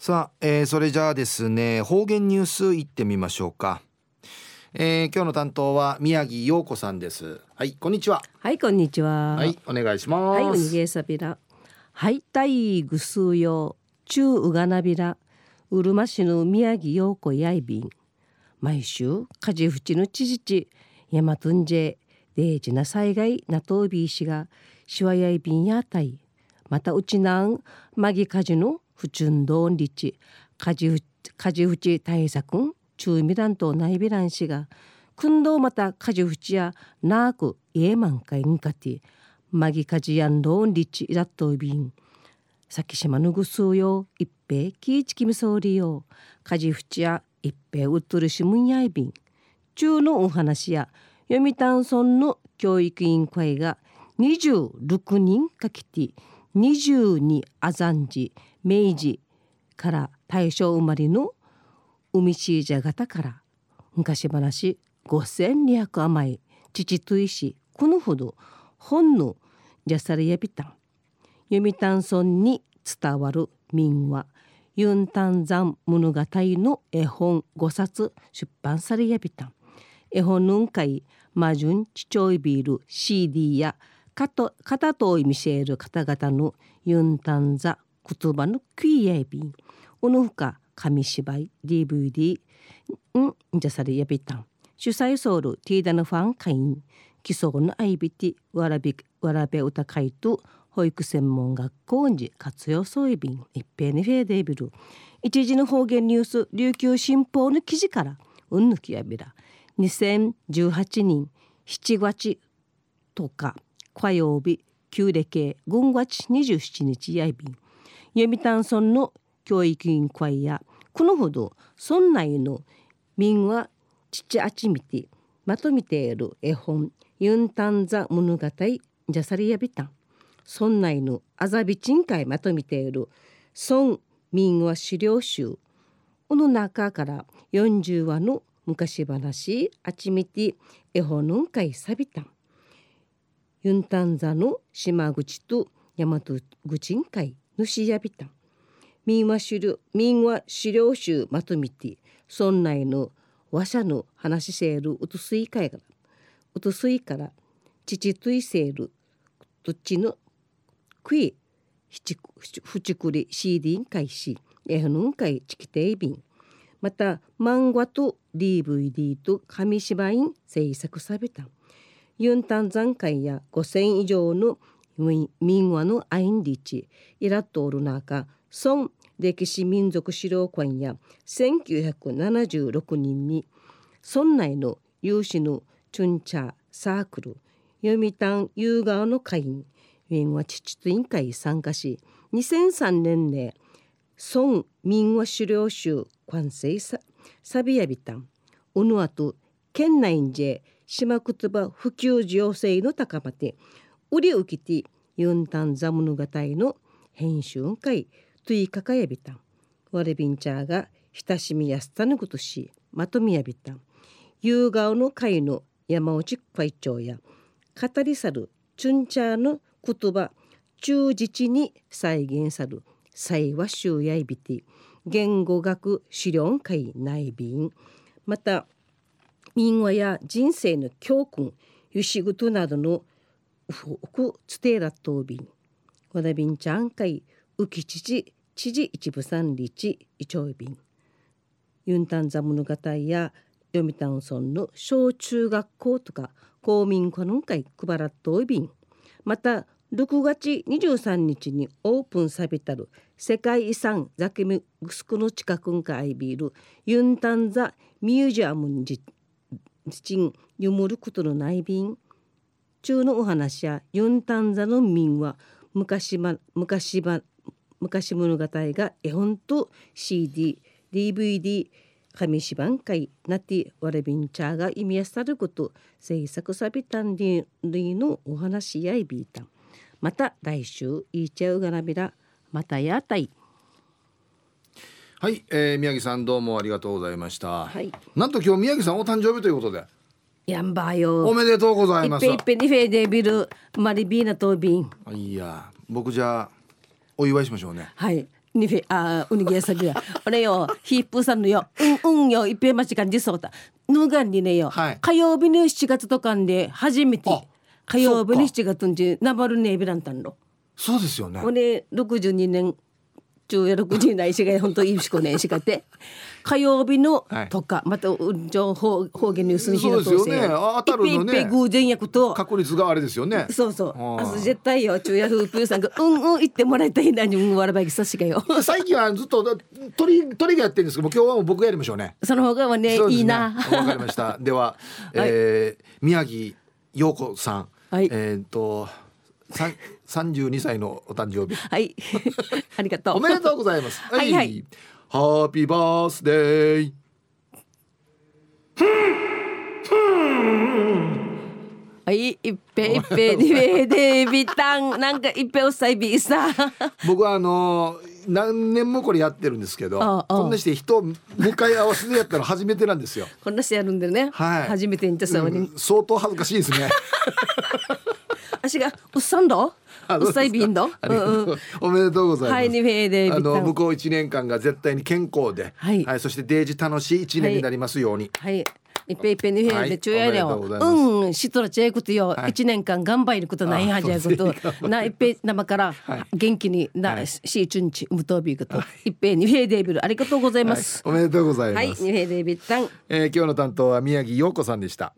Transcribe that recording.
さあ、えー、それじゃあですね方言ニュースいってみましょうか、えー、今日の担当は宮城陽子さんです。はいこんにちは。はいこんにちは。はいお願いします。はいおにげさびら。はいたいぐすうよ中うがなびら。うるま市の宮城陽子やいびん。毎週かじふちのちじちやまとんじえデージな災害なとうびいしがしわやいびんやたい。またうちなんまぎかじの不順どんりちかじふかじふち対策中未断と内備乱しがくんどまたかじふちやなくええまんかいんかてまぎかじやんどんりちいらっとびん先島ぬぐすうよ一平きいちきみそうりよかじふちや一平うっとるしむんやいびん中のお話や読谷村の教育委員会が26人かけて22あざんじ明治から大正生まれの海シージャ型から昔話5200余い父といしこのほど本のジャサリヤビタン読谷村に伝わる民話ユンタンザン物語の絵本5冊出版されやびたん。絵本のんかいマジュンチチョイビール CD や片といミシェール方々のユンタンザ言葉のクイエビンおのほか紙芝居 DVD んじゃされやびたん。主催ソウルティーダのファン会員。基礎のアイビティわらびわらべ歌会と保育専門学校に活用総意便一平にフェーデービル。一時の方言ニュース琉球新報の記事からうんぬきやびら。2018年7月10日火曜日旧暦5月27日やいびん読谷村の教育委員会やこのほど村内の民話父あちみてまとめている絵本ユンタンザ物語ジャサリヤビタン村内のあざびちん会まとめている村民話資料集。この中から40話の昔話あちみて絵本の会さびたん。ユンタンザの島口と大和口ん会主やびたん民話資料民話資料集まとめて村内の話者の話しせるうとすい会からうとすいから父といせるどっちのクイふちくり CD ん会しえふぬん会チキテイビンまた漫画と DVD と紙芝居制作された。ユンタン残会や5,000以上の民話のアインリッチイラットおる中孫歴史民族資料館や1976人に村内の有志のチュンチャーサークル読谷夕川の会員民話父と委員会参加し2003年で孫民話資料集完成さサビヤビタンうぬあと県内んじ島言葉普及情勢の高まって売り受けてユンタンザムヌガタイの編集会といかかやびたん。われびんちゃーが親しみやすたぬことしまとめやびたん。夕顔の会の山内会長や語り去るチュンチャーの言葉忠実に再現さる際和集やいびて言語学資料会内便。また民話や人生の教訓ゆしぐとなどのふくつてらとうびんわだびんちゃんかいうきちち知事一部三日いちょいびん。ユンタンザ物語や読谷村の小中学校とか公民館の会配らっといびんまた6月23日にオープンさびたる世界遺産ザケミグスクの近くんかアイビールユンタンザミュージアムにじちんゆむることのないびん中のお話やユンタンザの民は昔ま昔ば昔物語が絵本と CD DVD 紙芝居会なってわれびんちゃが意味やさること。制作さびたんりのお話やいびいた。んまた来週いいちゃうがなびらまたやたいはい、えー、宮城さんどうもありがとうございました、はい。なんと今日宮城さんお誕生日ということで。やんばよ。おめでとうございます。いっぺいっぺにフェーデービルマリビーナとビン。いや僕じゃあお祝いしましょうね。はい。にフェあうにげさびや。俺よヒープーさんのようんうんよいっぺん間違んじそうだ。ぬがんにねよ、はい。火曜日の7月とかんで初めて。あ火曜日のそ7月んじナバルネービランタンの。そうですよね。俺62年中や60代しが本当いいしこねしかって火曜日のはい。とか、また情報方言ニュースのそうですよね。あ当たるのね。いっぺいいっぺい偶然やこと。確率があれですよね。そうそう。あーあ。そう絶対よ中夜風プーさんがうんうん言ってもらいたいなにうんわらばきさしがよ。最近はずっと鳥鳥がやってるんですけども今日はもう僕がやりましょうね。その方がはねねいいな。わかりました。では、えー宮城陽子さん、はい。えっ、とさん32歳のお誕生日。はい。ありがとう。おめでとうございます。はいはい。ハッピーバースデーはい。いっぺいいっぺいにべでびたん。なんかいっぺいおっさいびさ僕はあのー何年もこれやってるんですけどああ。こんなして人を向かい合わせでやったら初めてなんですよ、こんなしてやるんでね、はい。初めてにたさわに、うん相当恥ずかしいですね 足がう。っさんどあうっさいびんどおめでとうございます。はいあの向こう一年間が絶対に健康で、はい。そしてデージ楽しい一年になりますように。はい。い。っぺいいっぺいにへはいでちゅうやれようん。しとらちゃいことよ。はい。一年間頑張ることないはじゃいこあとないっぺい生からはい。元気にはない。し一日無とびこと。い。っぺいにへデービルありがとうございます。おめでとうございはい。ます。にへデービルたんえー今日の担当は宮城陽子さんでした。